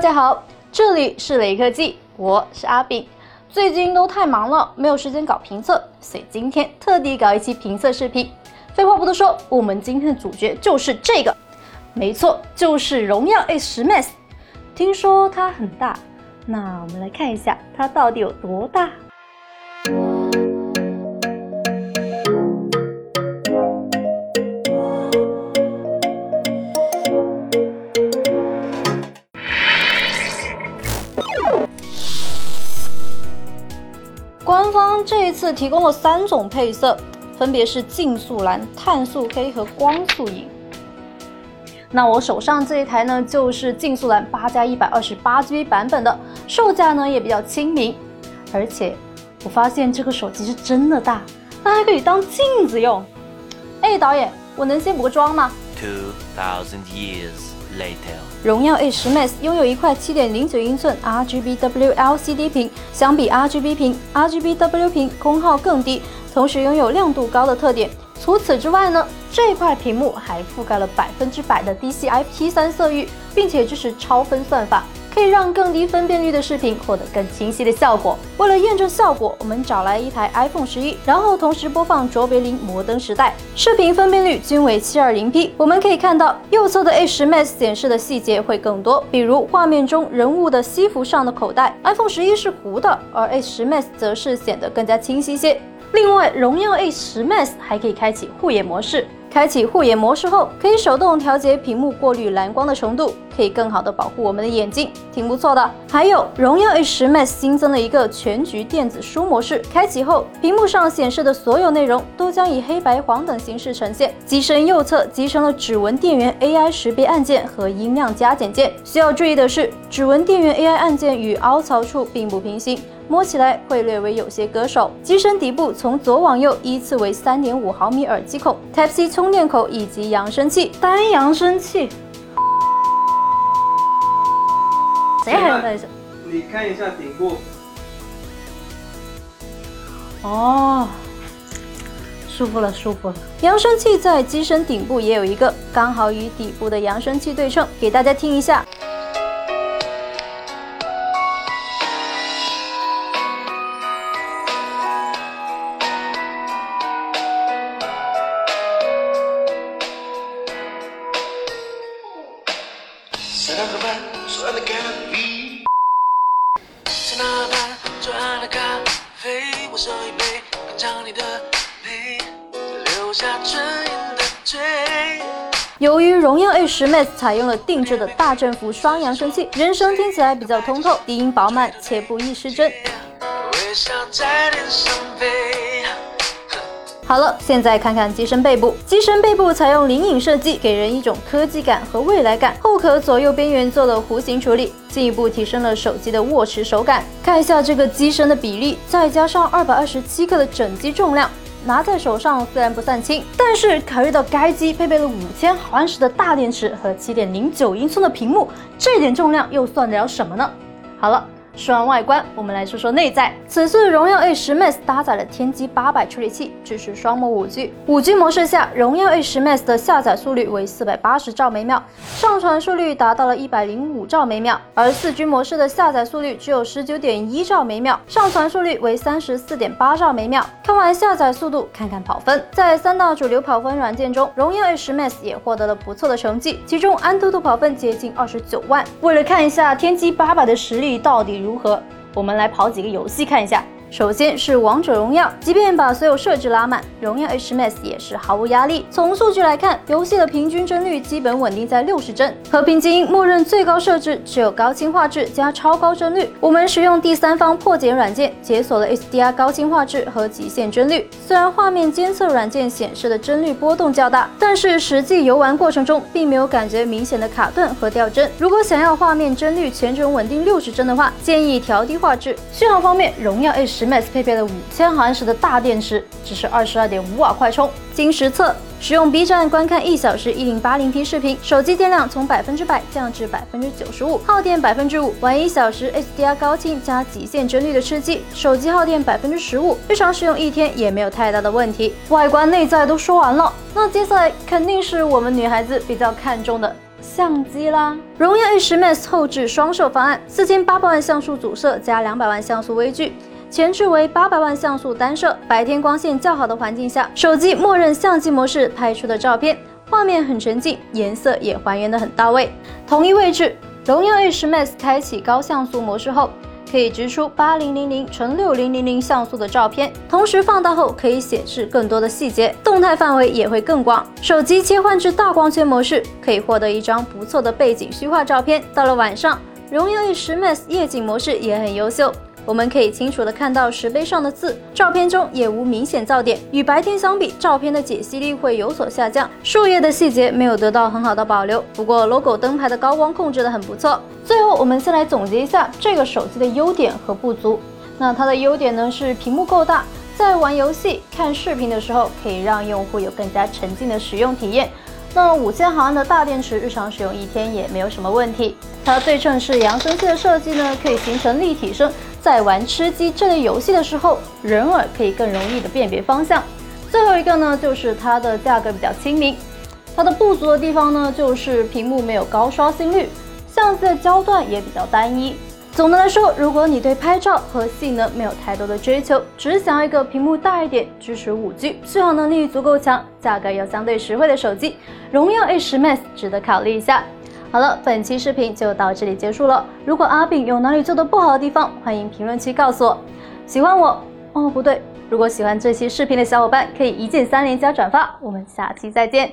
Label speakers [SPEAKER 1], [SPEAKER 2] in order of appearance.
[SPEAKER 1] 大家好，这里是雷科技，我是阿炳。最近都太忙了，没有时间搞评测，所以今天特地搞一期评测视频。废话不多说，我们今天的主角就是这个，没错，就是荣耀 A 十 Max。听说它很大，那我们来看一下它到底有多大。这一次提供了三种配色，分别是竞速蓝、碳素黑和光速银。那我手上这一台呢，就是竞速蓝八加一百二十八 G B 版本的，售价呢也比较亲民。而且我发现这个手机是真的大，它还可以当镜子用。哎，导演，我能先补个妆吗
[SPEAKER 2] ？Two thousand years. later。
[SPEAKER 1] 荣耀 A 十 Max 拥有一块7.09英寸 RGBW LCD 屏，相比 RGB 屏，RGBW 屏功耗更低，同时拥有亮度高的特点。除此之外呢，这块屏幕还覆盖了百分之百的 DCI-P3 色域，并且支持超分算法。可以让更低分辨率的视频获得更清晰的效果。为了验证效果，我们找来一台 iPhone 十一，然后同时播放卓别林《摩登时代》，视频分辨率均为 720P。我们可以看到，右侧的 A 十 Max 显示的细节会更多，比如画面中人物的西服上的口袋。iPhone 十一是糊的，而 A 十 Max 则是显得更加清晰些。另外，荣耀 A 十 Max 还可以开启护眼模式。开启护眼模式后，可以手动调节屏幕过滤蓝光的程度，可以更好的保护我们的眼睛，挺不错的。还有荣耀 A 十 Max 新增了一个全局电子书模式，开启后，屏幕上显示的所有内容都将以黑白黄等形式呈现。机身右侧集成了指纹电源 AI 识别按键和音量加减键。需要注意的是，指纹电源 AI 按键与凹槽处并不平行。摸起来会略微有些割手。机身底部从左往右依次为三点五毫米耳机孔、Type C 充电口以及扬声器。单扬声器，谁还用单声？
[SPEAKER 3] 你看一下顶部。
[SPEAKER 1] 哦，舒服了，舒服了。扬声器在机身顶部也有一个，刚好与底部的扬声器对称，给大家听一下。由于荣耀 A 十 Max 采用了定制的大振幅双扬声器，人声听起来比较通透，低音饱满且不易失真。好了，现在看看机身背部。机身背部采用灵影设计，给人一种科技感和未来感。后壳左右边缘做了弧形处理，进一步提升了手机的握持手感。看一下这个机身的比例，再加上二百二十七克的整机重量，拿在手上虽然不算轻，但是考虑到该机配备了五千毫安时的大电池和七点零九英寸的屏幕，这点重量又算得了什么呢？好了。说完外观，我们来说说内在。此次荣耀 A 十 Max 搭载了天玑八百处理器，支持双模五 G。五 G 模式下，荣耀 A 十 Max 的下载速率为四百八十兆每秒，上传速率达到了一百零五兆每秒。而四 G 模式的下载速率只有十九点一兆每秒，上传速率为三十四点八兆每秒。看完下载速度，看看跑分。在三大主流跑分软件中，荣耀 A 十 Max 也获得了不错的成绩，其中安兔兔跑分接近二十九万。为了看一下天玑八百的实力到底如何，我们来跑几个游戏看一下。首先是王者荣耀，即便把所有设置拉满，荣耀 H Max 也是毫无压力。从数据来看，游戏的平均帧率基本稳定在六十帧。和平精英默认最高设置只有高清画质加超高帧率。我们使用第三方破解软件解锁了 HDR 高清画质和极限帧率。虽然画面监测软件显示的帧率波动较大，但是实际游玩过程中并没有感觉明显的卡顿和掉帧。如果想要画面帧率全程稳定六十帧的话，建议调低画质。续航方面，荣耀 H。十 Max 配备了五千毫安时的大电池，支持二十二点五瓦快充。经实测，使用 B 站观看一小时一零八零 P 视频，手机电量从百分之百降至百分之九十五，耗电百分之五。玩一小时 HDR 高清加极限帧率的吃鸡，手机耗电百分之十五，日常使用一天也没有太大的问题。外观内在都说完了，那接下来肯定是我们女孩子比较看重的相机啦。荣耀 A10 Max 后置双摄方案，四千八百万像素主摄加两百万像素微距，前置为八百万像素单摄，白天光线较好的环境下，手机默认相机模式拍出的照片，画面很沉静，颜色也还原的很到位。同一位置，荣耀 A10 Max 开启高像素模式后。可以直出八零零零乘六零零零像素的照片，同时放大后可以显示更多的细节，动态范围也会更广。手机切换至大光圈模式，可以获得一张不错的背景虚化照片。到了晚上，荣耀 A10 Max 夜景模式也很优秀。我们可以清楚的看到石碑上的字，照片中也无明显噪点。与白天相比，照片的解析力会有所下降，树叶的细节没有得到很好的保留。不过 logo 灯牌的高光控制的很不错。最后，我们先来总结一下这个手机的优点和不足。那它的优点呢是屏幕够大，在玩游戏、看视频的时候，可以让用户有更加沉浸的使用体验。那五千毫安的大电池，日常使用一天也没有什么问题。它对称式扬声器的设计呢，可以形成立体声。在玩吃鸡这类游戏的时候，人耳可以更容易的辨别方向。最后一个呢，就是它的价格比较亲民。它的不足的地方呢，就是屏幕没有高刷新率，相机的焦段也比较单一。总的来说，如果你对拍照和性能没有太多的追求，只想要一个屏幕大一点、支持 5G、续航能力足够强、价格又相对实惠的手机，荣耀 A10 Max 值得考虑一下。好了，本期视频就到这里结束了。如果阿炳有哪里做的不好的地方，欢迎评论区告诉我。喜欢我哦，不对，如果喜欢这期视频的小伙伴，可以一键三连加转发。我们下期再见。